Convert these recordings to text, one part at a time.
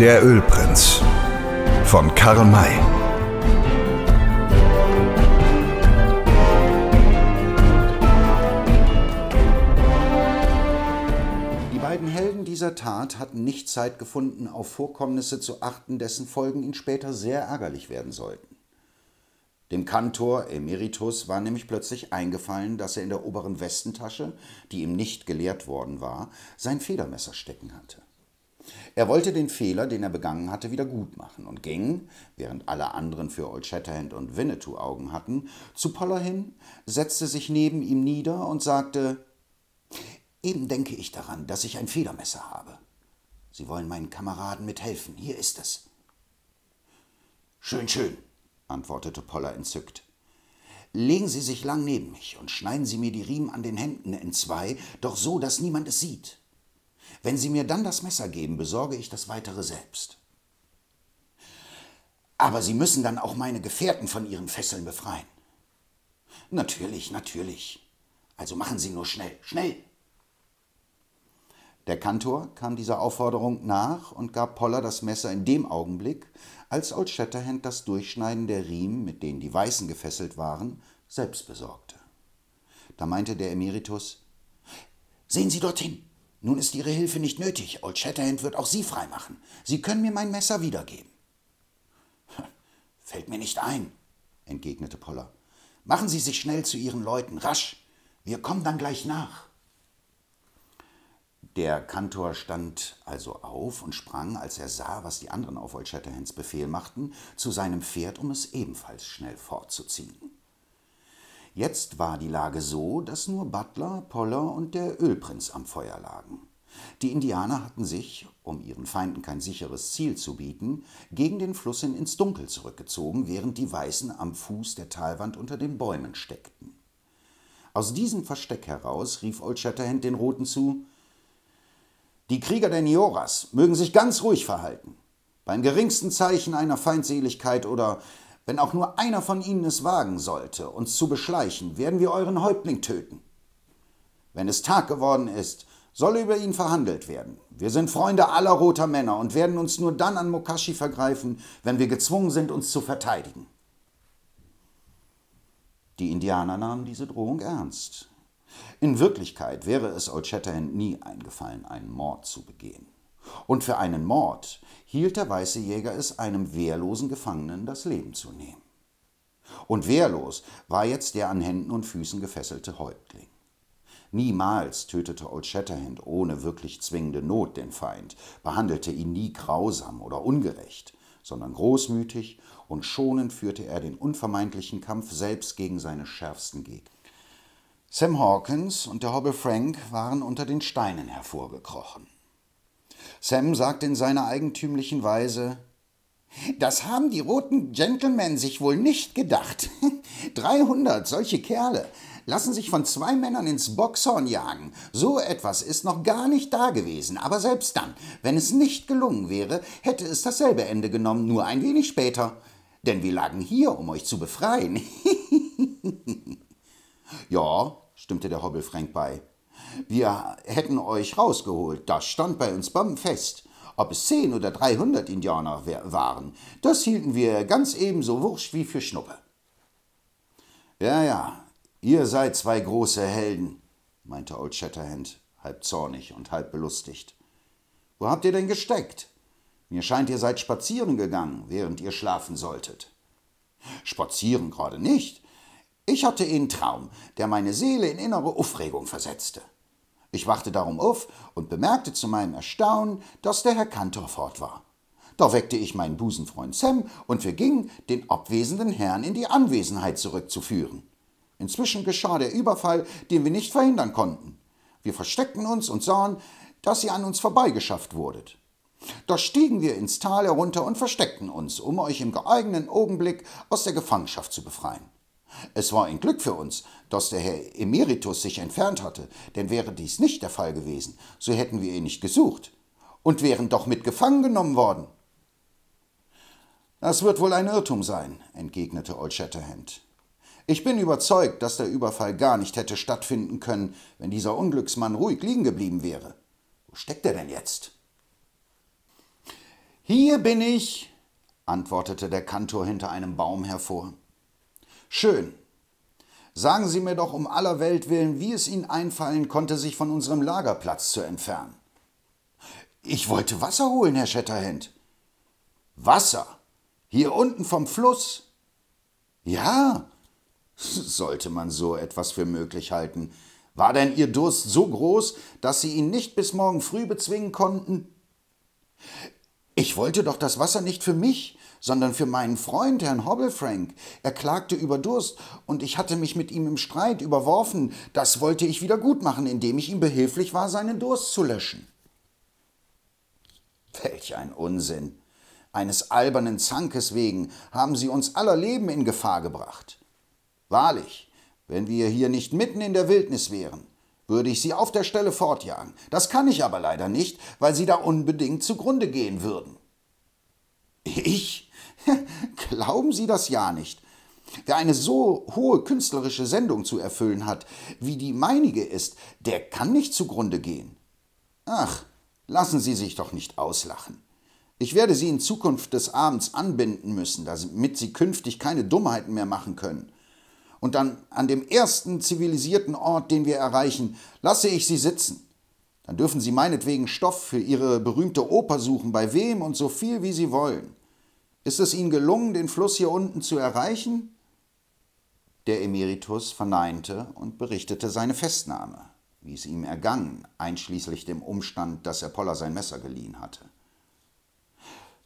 Der Ölprinz von Karl May. Die beiden Helden dieser Tat hatten nicht Zeit gefunden, auf Vorkommnisse zu achten, dessen Folgen ihnen später sehr ärgerlich werden sollten. Dem Kantor Emeritus war nämlich plötzlich eingefallen, dass er in der oberen Westentasche, die ihm nicht geleert worden war, sein Federmesser stecken hatte. Er wollte den Fehler, den er begangen hatte, wieder gut machen und ging, während alle anderen für Old Shatterhand und Winnetou Augen hatten, zu Poller hin, setzte sich neben ihm nieder und sagte: Eben denke ich daran, dass ich ein Federmesser habe. Sie wollen meinen Kameraden mithelfen. Hier ist es. Schön, schön, antwortete Poller entzückt. Legen Sie sich lang neben mich und schneiden Sie mir die Riemen an den Händen entzwei, doch so, dass niemand es sieht. Wenn Sie mir dann das Messer geben, besorge ich das weitere selbst. Aber Sie müssen dann auch meine Gefährten von ihren Fesseln befreien. Natürlich, natürlich. Also machen Sie nur schnell, schnell. Der Kantor kam dieser Aufforderung nach und gab Poller das Messer in dem Augenblick, als Old Shatterhand das Durchschneiden der Riemen, mit denen die Weißen gefesselt waren, selbst besorgte. Da meinte der Emeritus: Sehen Sie dorthin! Nun ist Ihre Hilfe nicht nötig. Old Shatterhand wird auch Sie freimachen. Sie können mir mein Messer wiedergeben. Fällt mir nicht ein, entgegnete Poller. Machen Sie sich schnell zu Ihren Leuten, rasch. Wir kommen dann gleich nach. Der Kantor stand also auf und sprang, als er sah, was die anderen auf Old Shatterhands Befehl machten, zu seinem Pferd, um es ebenfalls schnell fortzuziehen. Jetzt war die Lage so, dass nur Butler, Poller und der Ölprinz am Feuer lagen. Die Indianer hatten sich, um ihren Feinden kein sicheres Ziel zu bieten, gegen den Fluss hin ins Dunkel zurückgezogen, während die Weißen am Fuß der Talwand unter den Bäumen steckten. Aus diesem Versteck heraus rief Old Shatterhand den Roten zu: Die Krieger der Nioras mögen sich ganz ruhig verhalten. Beim geringsten Zeichen einer Feindseligkeit oder wenn auch nur einer von ihnen es wagen sollte, uns zu beschleichen, werden wir euren Häuptling töten. Wenn es Tag geworden ist, soll über ihn verhandelt werden. Wir sind Freunde aller roter Männer und werden uns nur dann an Mokashi vergreifen, wenn wir gezwungen sind, uns zu verteidigen. Die Indianer nahmen diese Drohung ernst. In Wirklichkeit wäre es Old Shatterhand nie eingefallen, einen Mord zu begehen. Und für einen Mord hielt der weiße Jäger es einem wehrlosen Gefangenen das Leben zu nehmen. Und wehrlos war jetzt der an Händen und Füßen gefesselte Häuptling. Niemals tötete Old Shatterhand ohne wirklich zwingende Not den Feind, behandelte ihn nie grausam oder ungerecht, sondern großmütig und schonend führte er den unvermeidlichen Kampf selbst gegen seine schärfsten Gegner. Sam Hawkins und der Hobble Frank waren unter den Steinen hervorgekrochen. Sam sagte in seiner eigentümlichen Weise, das haben die roten Gentlemen sich wohl nicht gedacht. 300 solche Kerle lassen sich von zwei Männern ins Boxhorn jagen. So etwas ist noch gar nicht da gewesen. Aber selbst dann, wenn es nicht gelungen wäre, hätte es dasselbe Ende genommen, nur ein wenig später. Denn wir lagen hier, um euch zu befreien. ja, stimmte der Hobbel Frank bei. Wir hätten euch rausgeholt, das stand bei uns fest. Ob es zehn oder dreihundert Indianer waren, das hielten wir ganz ebenso wurscht wie für Schnuppe. Ja, ja, ihr seid zwei große Helden, meinte Old Shatterhand, halb zornig und halb belustigt. Wo habt ihr denn gesteckt? Mir scheint, ihr seid spazieren gegangen, während ihr schlafen solltet. Spazieren gerade nicht. Ich hatte einen Traum, der meine Seele in innere Aufregung versetzte. Ich wachte darum auf und bemerkte zu meinem Erstaunen, dass der Herr Kantor fort war. Da weckte ich meinen Busenfreund Sam und wir gingen, den abwesenden Herrn in die Anwesenheit zurückzuführen. Inzwischen geschah der Überfall, den wir nicht verhindern konnten. Wir versteckten uns und sahen, dass ihr an uns vorbeigeschafft wurdet. Da stiegen wir ins Tal herunter und versteckten uns, um euch im geeigneten Augenblick aus der Gefangenschaft zu befreien. Es war ein Glück für uns, dass der Herr Emeritus sich entfernt hatte, denn wäre dies nicht der Fall gewesen, so hätten wir ihn nicht gesucht und wären doch mit gefangen genommen worden. Das wird wohl ein Irrtum sein, entgegnete Old Shatterhand. Ich bin überzeugt, dass der Überfall gar nicht hätte stattfinden können, wenn dieser Unglücksmann ruhig liegen geblieben wäre. Wo steckt er denn jetzt? Hier bin ich, antwortete der Kantor hinter einem Baum hervor. Schön. Sagen Sie mir doch um aller Welt willen, wie es Ihnen einfallen konnte, sich von unserem Lagerplatz zu entfernen. Ich wollte Wasser holen, Herr Shatterhand. Wasser? Hier unten vom Fluss? Ja, sollte man so etwas für möglich halten. War denn Ihr Durst so groß, dass Sie ihn nicht bis morgen früh bezwingen konnten? Ich wollte doch das Wasser nicht für mich, sondern für meinen Freund, Herrn Hobblefrank. Er klagte über Durst, und ich hatte mich mit ihm im Streit überworfen. Das wollte ich wieder gut machen, indem ich ihm behilflich war, seinen Durst zu löschen. Welch ein Unsinn. Eines albernen Zankes wegen haben Sie uns aller Leben in Gefahr gebracht. Wahrlich, wenn wir hier nicht mitten in der Wildnis wären, würde ich Sie auf der Stelle fortjagen. Das kann ich aber leider nicht, weil Sie da unbedingt zugrunde gehen würden. Ich? Glauben Sie das ja nicht. Wer eine so hohe künstlerische Sendung zu erfüllen hat, wie die meinige ist, der kann nicht zugrunde gehen. Ach, lassen Sie sich doch nicht auslachen. Ich werde Sie in Zukunft des Abends anbinden müssen, damit Sie künftig keine Dummheiten mehr machen können. Und dann an dem ersten zivilisierten Ort, den wir erreichen, lasse ich Sie sitzen. Dann dürfen Sie meinetwegen Stoff für Ihre berühmte Oper suchen, bei wem und so viel, wie Sie wollen. Ist es Ihnen gelungen, den Fluss hier unten zu erreichen? Der Emeritus verneinte und berichtete seine Festnahme, wie es ihm ergangen, einschließlich dem Umstand, dass er Poller sein Messer geliehen hatte.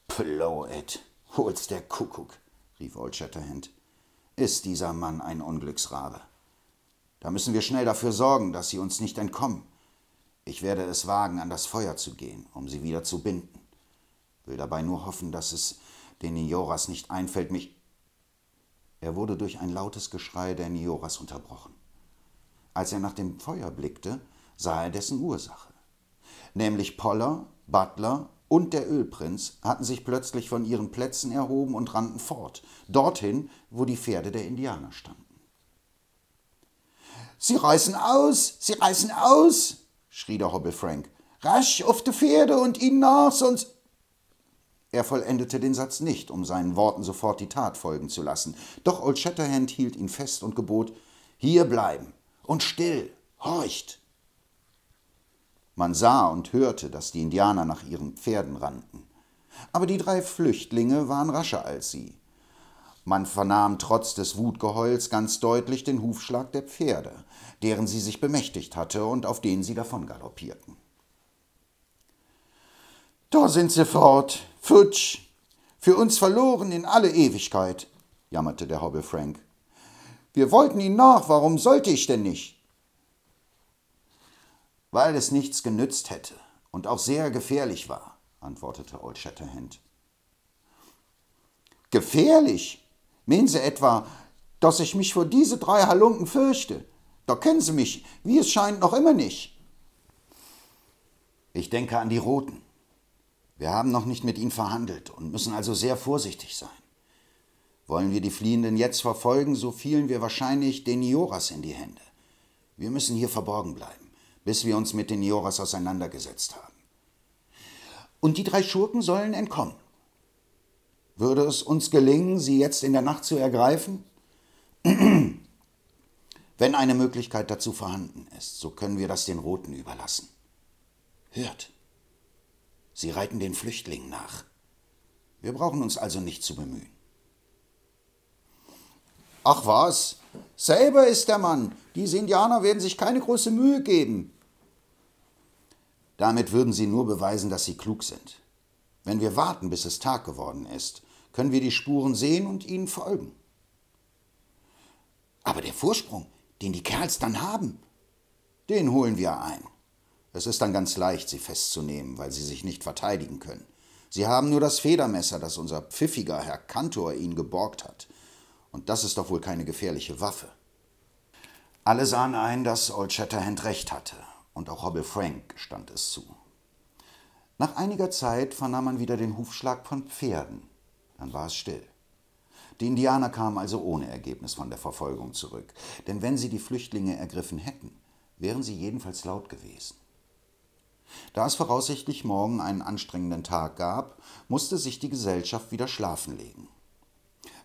Blow it, hol's der Kuckuck, rief Old Shatterhand. Ist dieser Mann ein Unglücksrabe? Da müssen wir schnell dafür sorgen, dass sie uns nicht entkommen. Ich werde es wagen, an das Feuer zu gehen, um sie wieder zu binden. Will dabei nur hoffen, dass es den Nioras nicht einfällt, mich. Er wurde durch ein lautes Geschrei der Nioras unterbrochen. Als er nach dem Feuer blickte, sah er dessen Ursache. Nämlich Poller, Butler und der Ölprinz hatten sich plötzlich von ihren Plätzen erhoben und rannten fort, dorthin, wo die Pferde der Indianer standen. Sie reißen aus, sie reißen aus, schrie der Hobble Frank. Rasch auf die Pferde und ihnen nach, sonst. Er vollendete den Satz nicht, um seinen Worten sofort die Tat folgen zu lassen. Doch Old Shatterhand hielt ihn fest und gebot: Hier bleiben und still, horcht. Man sah und hörte, dass die Indianer nach ihren Pferden rannten. Aber die drei Flüchtlinge waren rascher als sie. Man vernahm trotz des Wutgeheuls ganz deutlich den Hufschlag der Pferde, deren sie sich bemächtigt hatte und auf denen sie davon galoppierten. Da sind sie fort, futsch, für uns verloren in alle Ewigkeit, jammerte der Hobble Frank. Wir wollten ihnen nach, warum sollte ich denn nicht? Weil es nichts genützt hätte und auch sehr gefährlich war, antwortete Old Shatterhand. Gefährlich? Meinen Sie etwa, dass ich mich vor diese drei Halunken fürchte? Da kennen Sie mich, wie es scheint, noch immer nicht. Ich denke an die Roten. Wir haben noch nicht mit ihnen verhandelt und müssen also sehr vorsichtig sein. Wollen wir die Fliehenden jetzt verfolgen, so fielen wir wahrscheinlich den Nioras in die Hände. Wir müssen hier verborgen bleiben, bis wir uns mit den Nioras auseinandergesetzt haben. Und die drei Schurken sollen entkommen. Würde es uns gelingen, sie jetzt in der Nacht zu ergreifen? Wenn eine Möglichkeit dazu vorhanden ist, so können wir das den Roten überlassen. Hört! Sie reiten den Flüchtlingen nach. Wir brauchen uns also nicht zu bemühen. Ach was, selber ist der Mann. Diese Indianer werden sich keine große Mühe geben. Damit würden sie nur beweisen, dass sie klug sind. Wenn wir warten, bis es Tag geworden ist, können wir die Spuren sehen und ihnen folgen. Aber der Vorsprung, den die Kerls dann haben, den holen wir ein. Es ist dann ganz leicht, sie festzunehmen, weil sie sich nicht verteidigen können. Sie haben nur das Federmesser, das unser pfiffiger Herr Kantor ihnen geborgt hat. Und das ist doch wohl keine gefährliche Waffe. Alle sahen ein, dass Old Shatterhand recht hatte, und auch Hobble Frank stand es zu. Nach einiger Zeit vernahm man wieder den Hufschlag von Pferden. Dann war es still. Die Indianer kamen also ohne Ergebnis von der Verfolgung zurück, denn wenn sie die Flüchtlinge ergriffen hätten, wären sie jedenfalls laut gewesen. Da es voraussichtlich morgen einen anstrengenden Tag gab, musste sich die Gesellschaft wieder schlafen legen.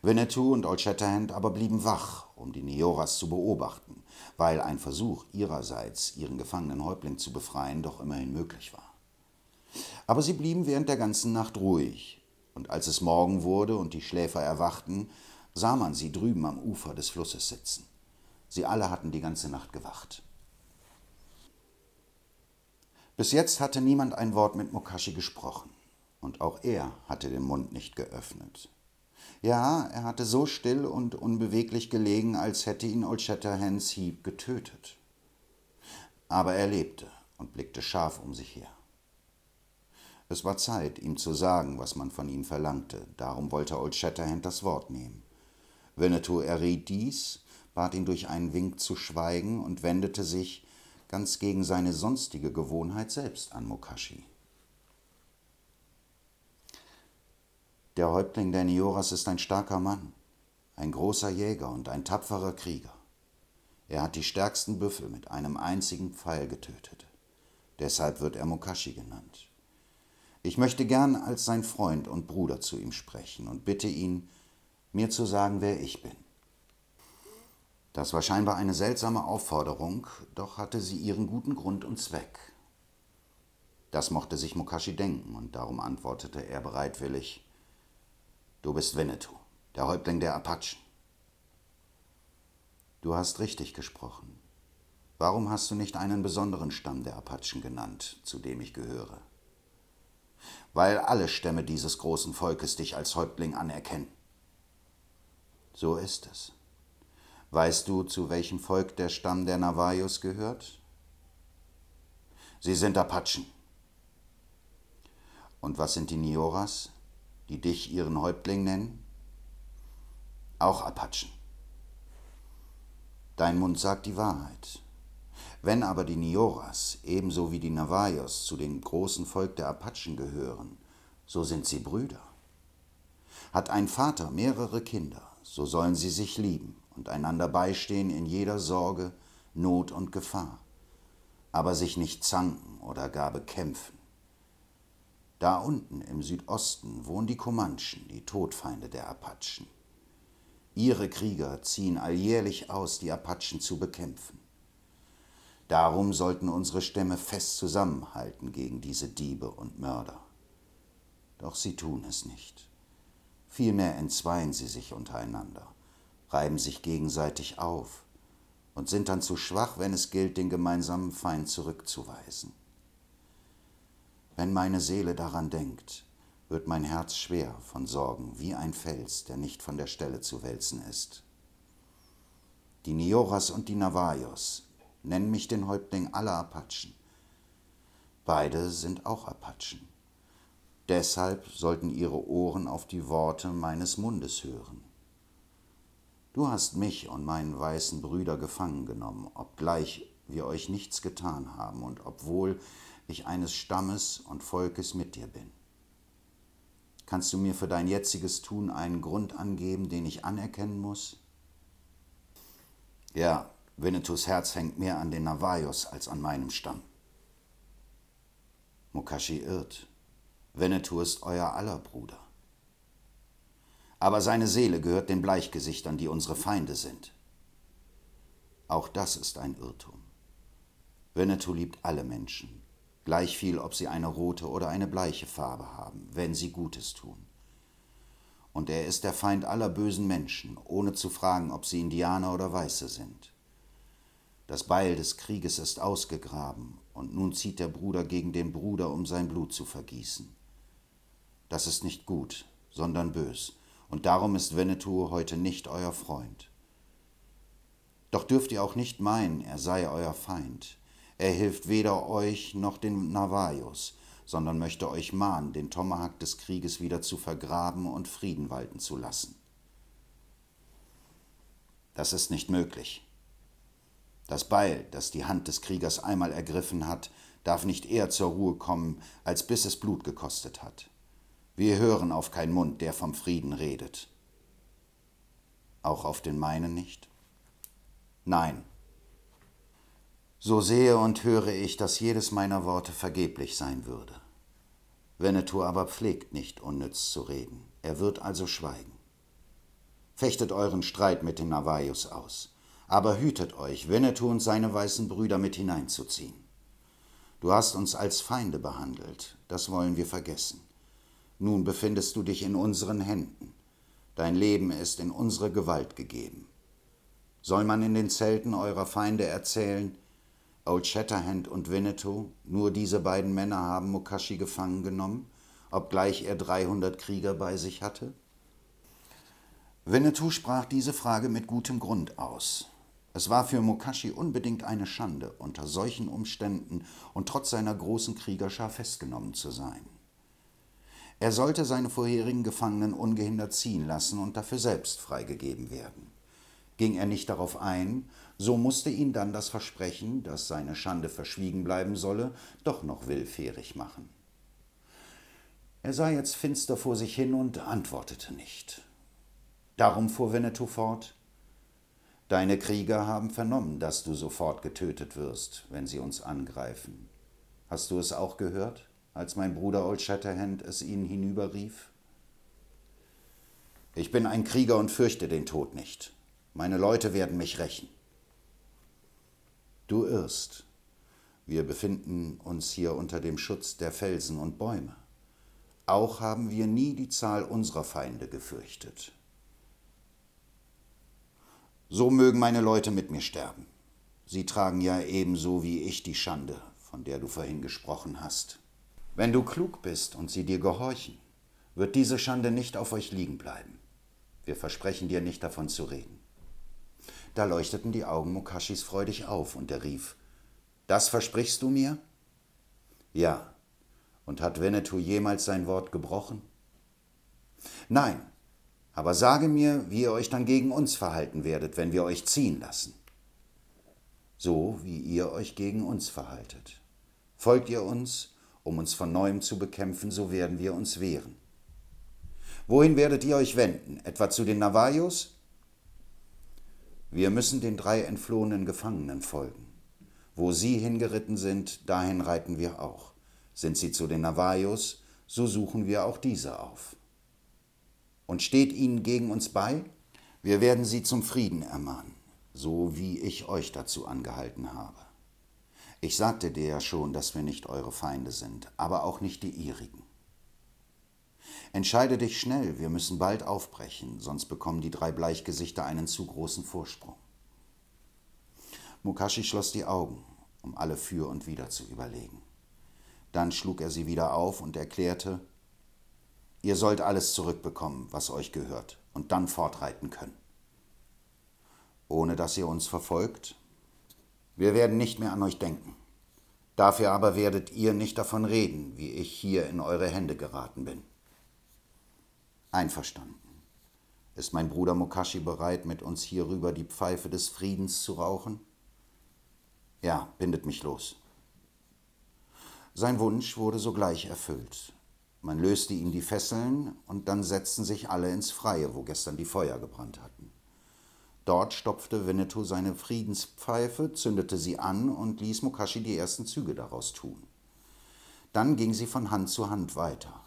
Winnetou und Old Shatterhand aber blieben wach, um die Nioras zu beobachten, weil ein Versuch ihrerseits, ihren gefangenen Häuptling zu befreien, doch immerhin möglich war. Aber sie blieben während der ganzen Nacht ruhig, und als es Morgen wurde und die Schläfer erwachten, sah man sie drüben am Ufer des Flusses sitzen. Sie alle hatten die ganze Nacht gewacht. Bis jetzt hatte niemand ein Wort mit Mokashi gesprochen, und auch er hatte den Mund nicht geöffnet. Ja, er hatte so still und unbeweglich gelegen, als hätte ihn Old Shatterhands Hieb getötet. Aber er lebte und blickte scharf um sich her. Es war Zeit, ihm zu sagen, was man von ihm verlangte, darum wollte Old Shatterhand das Wort nehmen. Winnetou erriet dies, bat ihn durch einen Wink zu schweigen und wendete sich, ganz gegen seine sonstige Gewohnheit, selbst an Mokashi. Der Häuptling der Nioras ist ein starker Mann, ein großer Jäger und ein tapferer Krieger. Er hat die stärksten Büffel mit einem einzigen Pfeil getötet. Deshalb wird er Mokashi genannt. Ich möchte gern als sein Freund und Bruder zu ihm sprechen und bitte ihn, mir zu sagen, wer ich bin. Das war scheinbar eine seltsame Aufforderung, doch hatte sie ihren guten Grund und Zweck. Das mochte sich Mokashi denken, und darum antwortete er bereitwillig Du bist Winnetou, der Häuptling der Apachen. Du hast richtig gesprochen. Warum hast du nicht einen besonderen Stamm der Apachen genannt, zu dem ich gehöre? Weil alle Stämme dieses großen Volkes dich als Häuptling anerkennen. So ist es. Weißt du, zu welchem Volk der Stamm der Navajos gehört? Sie sind Apachen. Und was sind die Nioras? Die dich ihren Häuptling nennen? Auch Apachen. Dein Mund sagt die Wahrheit. Wenn aber die Nioras ebenso wie die Navajos zu dem großen Volk der Apachen gehören, so sind sie Brüder. Hat ein Vater mehrere Kinder, so sollen sie sich lieben und einander beistehen in jeder Sorge, Not und Gefahr, aber sich nicht zanken oder gar bekämpfen. Da unten im Südosten wohnen die Comanchen, die Todfeinde der Apachen. Ihre Krieger ziehen alljährlich aus, die Apachen zu bekämpfen. Darum sollten unsere Stämme fest zusammenhalten gegen diese Diebe und Mörder. Doch sie tun es nicht. Vielmehr entzweien sie sich untereinander, reiben sich gegenseitig auf und sind dann zu schwach, wenn es gilt, den gemeinsamen Feind zurückzuweisen. Wenn meine Seele daran denkt, wird mein Herz schwer von Sorgen wie ein Fels, der nicht von der Stelle zu wälzen ist. Die Nioras und die Navajos nennen mich den Häuptling aller Apachen. Beide sind auch Apachen. Deshalb sollten ihre Ohren auf die Worte meines Mundes hören. Du hast mich und meinen weißen Brüder gefangen genommen, obgleich wir euch nichts getan haben und obwohl ich eines Stammes und Volkes mit dir bin. Kannst du mir für dein jetziges Tun einen Grund angeben, den ich anerkennen muss? Ja, Winnetous Herz hängt mehr an den Navajos als an meinem Stamm. Mukashi irrt. Winnetou ist euer aller Bruder. Aber seine Seele gehört den Bleichgesichtern, die unsere Feinde sind. Auch das ist ein Irrtum. Winnetou liebt alle Menschen, gleich viel, ob sie eine rote oder eine bleiche Farbe haben, wenn sie Gutes tun. Und er ist der Feind aller bösen Menschen, ohne zu fragen, ob sie Indianer oder Weiße sind. Das Beil des Krieges ist ausgegraben, und nun zieht der Bruder gegen den Bruder, um sein Blut zu vergießen. Das ist nicht gut, sondern bös, und darum ist Winnetou heute nicht euer Freund. Doch dürft ihr auch nicht meinen, er sei euer Feind. Er hilft weder euch noch den Navajos, sondern möchte euch mahnen, den Tomahawk des Krieges wieder zu vergraben und Frieden walten zu lassen. Das ist nicht möglich. Das Beil, das die Hand des Kriegers einmal ergriffen hat, darf nicht eher zur Ruhe kommen, als bis es Blut gekostet hat. Wir hören auf keinen Mund, der vom Frieden redet. Auch auf den meinen nicht? Nein, So sehe und höre ich, dass jedes meiner Worte vergeblich sein würde. Winnetou aber pflegt nicht unnütz zu reden, er wird also schweigen. Fechtet euren Streit mit den Navajos aus, aber hütet euch, Winnetou und seine weißen Brüder mit hineinzuziehen. Du hast uns als Feinde behandelt, das wollen wir vergessen. Nun befindest du dich in unseren Händen. Dein Leben ist in unsere Gewalt gegeben. Soll man in den Zelten eurer Feinde erzählen, Old Shatterhand und Winnetou, nur diese beiden Männer haben Mukashi gefangen genommen, obgleich er 300 Krieger bei sich hatte? Winnetou sprach diese Frage mit gutem Grund aus. Es war für Mukashi unbedingt eine Schande, unter solchen Umständen und trotz seiner großen Kriegerschar festgenommen zu sein. Er sollte seine vorherigen Gefangenen ungehindert ziehen lassen und dafür selbst freigegeben werden. Ging er nicht darauf ein, so musste ihn dann das Versprechen, dass seine Schande verschwiegen bleiben solle, doch noch willfährig machen. Er sah jetzt finster vor sich hin und antwortete nicht. Darum fuhr Winnetou fort, Deine Krieger haben vernommen, dass du sofort getötet wirst, wenn sie uns angreifen. Hast du es auch gehört, als mein Bruder Old Shatterhand es ihnen hinüberrief? Ich bin ein Krieger und fürchte den Tod nicht. Meine Leute werden mich rächen. Du irrst. Wir befinden uns hier unter dem Schutz der Felsen und Bäume. Auch haben wir nie die Zahl unserer Feinde gefürchtet. So mögen meine Leute mit mir sterben. Sie tragen ja ebenso wie ich die Schande, von der du vorhin gesprochen hast. Wenn du klug bist und sie dir gehorchen, wird diese Schande nicht auf euch liegen bleiben. Wir versprechen dir nicht davon zu reden. Da leuchteten die Augen Mokashis freudig auf und er rief: Das versprichst du mir? Ja. Und hat Winnetou jemals sein Wort gebrochen? Nein, aber sage mir, wie ihr euch dann gegen uns verhalten werdet, wenn wir euch ziehen lassen. So wie ihr euch gegen uns verhaltet. Folgt ihr uns, um uns von neuem zu bekämpfen, so werden wir uns wehren. Wohin werdet ihr euch wenden? Etwa zu den Navajos? Wir müssen den drei entflohenen Gefangenen folgen. Wo sie hingeritten sind, dahin reiten wir auch. Sind sie zu den Navajos, so suchen wir auch diese auf und steht ihnen gegen uns bei? Wir werden sie zum Frieden ermahnen, so wie ich euch dazu angehalten habe. Ich sagte dir ja schon, dass wir nicht eure Feinde sind, aber auch nicht die ihrigen. Entscheide dich schnell, wir müssen bald aufbrechen, sonst bekommen die drei Bleichgesichter einen zu großen Vorsprung. Mukashi schloss die Augen, um alle für und wider zu überlegen. Dann schlug er sie wieder auf und erklärte, Ihr sollt alles zurückbekommen, was euch gehört, und dann fortreiten können. Ohne dass ihr uns verfolgt? Wir werden nicht mehr an euch denken. Dafür aber werdet ihr nicht davon reden, wie ich hier in eure Hände geraten bin. Einverstanden. Ist mein Bruder Mokashi bereit, mit uns hierüber die Pfeife des Friedens zu rauchen? Ja, bindet mich los. Sein Wunsch wurde sogleich erfüllt. Man löste ihm die Fesseln und dann setzten sich alle ins Freie, wo gestern die Feuer gebrannt hatten. Dort stopfte Winnetou seine Friedenspfeife, zündete sie an und ließ Mukashi die ersten Züge daraus tun. Dann ging sie von Hand zu Hand weiter.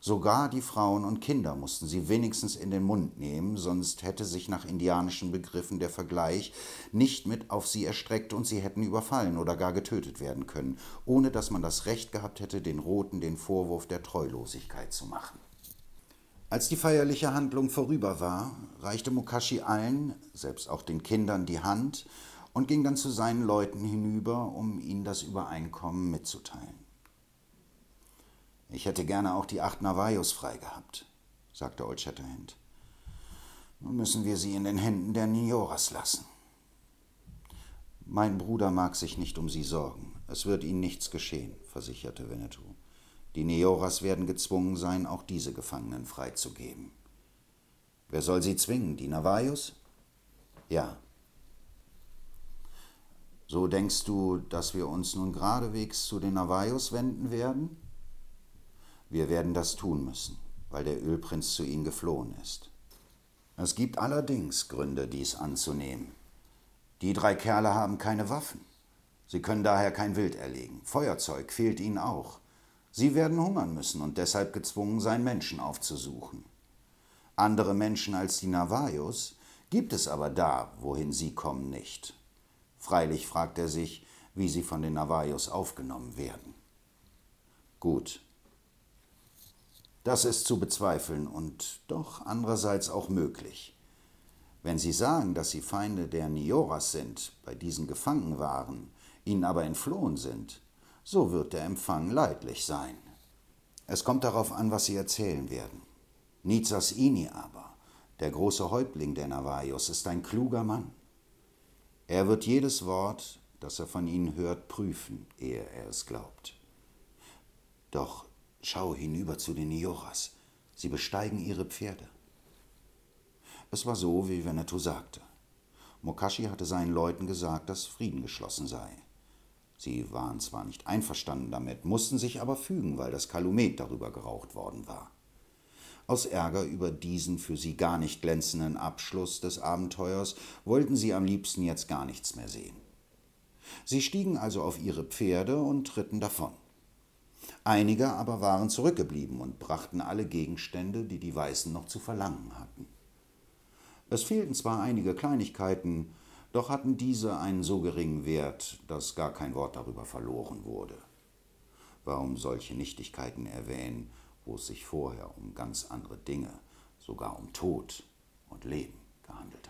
Sogar die Frauen und Kinder mussten sie wenigstens in den Mund nehmen, sonst hätte sich nach indianischen Begriffen der Vergleich nicht mit auf sie erstreckt und sie hätten überfallen oder gar getötet werden können, ohne dass man das Recht gehabt hätte, den Roten den Vorwurf der Treulosigkeit zu machen. Als die feierliche Handlung vorüber war, reichte Mukashi allen, selbst auch den Kindern, die Hand und ging dann zu seinen Leuten hinüber, um ihnen das Übereinkommen mitzuteilen. Ich hätte gerne auch die acht Navajos frei gehabt, sagte Old Shatterhand. Nun müssen wir sie in den Händen der Nioras lassen. Mein Bruder mag sich nicht um sie sorgen. Es wird ihnen nichts geschehen, versicherte Winnetou. Die Neoras werden gezwungen sein, auch diese Gefangenen freizugeben. Wer soll sie zwingen? Die Navajos? Ja. So denkst du, dass wir uns nun geradewegs zu den Navajos wenden werden? Wir werden das tun müssen, weil der Ölprinz zu ihnen geflohen ist. Es gibt allerdings Gründe, dies anzunehmen. Die drei Kerle haben keine Waffen. Sie können daher kein Wild erlegen. Feuerzeug fehlt ihnen auch. Sie werden hungern müssen und deshalb gezwungen sein, Menschen aufzusuchen. Andere Menschen als die Navajos gibt es aber da, wohin sie kommen, nicht. Freilich fragt er sich, wie sie von den Navajos aufgenommen werden. Gut. Das ist zu bezweifeln und doch andererseits auch möglich. Wenn Sie sagen, dass Sie Feinde der Nioras sind, bei diesen gefangen waren, ihnen aber entflohen sind, so wird der Empfang leidlich sein. Es kommt darauf an, was Sie erzählen werden. Nizas Ini aber, der große Häuptling der Navajos, ist ein kluger Mann. Er wird jedes Wort, das er von ihnen hört, prüfen, ehe er es glaubt. Doch schau hinüber zu den Nioras. Sie besteigen ihre Pferde. Es war so, wie Veneto sagte. Mokashi hatte seinen Leuten gesagt, dass Frieden geschlossen sei. Sie waren zwar nicht einverstanden damit, mussten sich aber fügen, weil das Kalumet darüber geraucht worden war. Aus Ärger über diesen für sie gar nicht glänzenden Abschluss des Abenteuers wollten sie am liebsten jetzt gar nichts mehr sehen. Sie stiegen also auf ihre Pferde und ritten davon. Einige aber waren zurückgeblieben und brachten alle Gegenstände, die die Weißen noch zu verlangen hatten. Es fehlten zwar einige Kleinigkeiten, doch hatten diese einen so geringen Wert, dass gar kein Wort darüber verloren wurde. Warum solche Nichtigkeiten erwähnen, wo es sich vorher um ganz andere Dinge, sogar um Tod und Leben gehandelt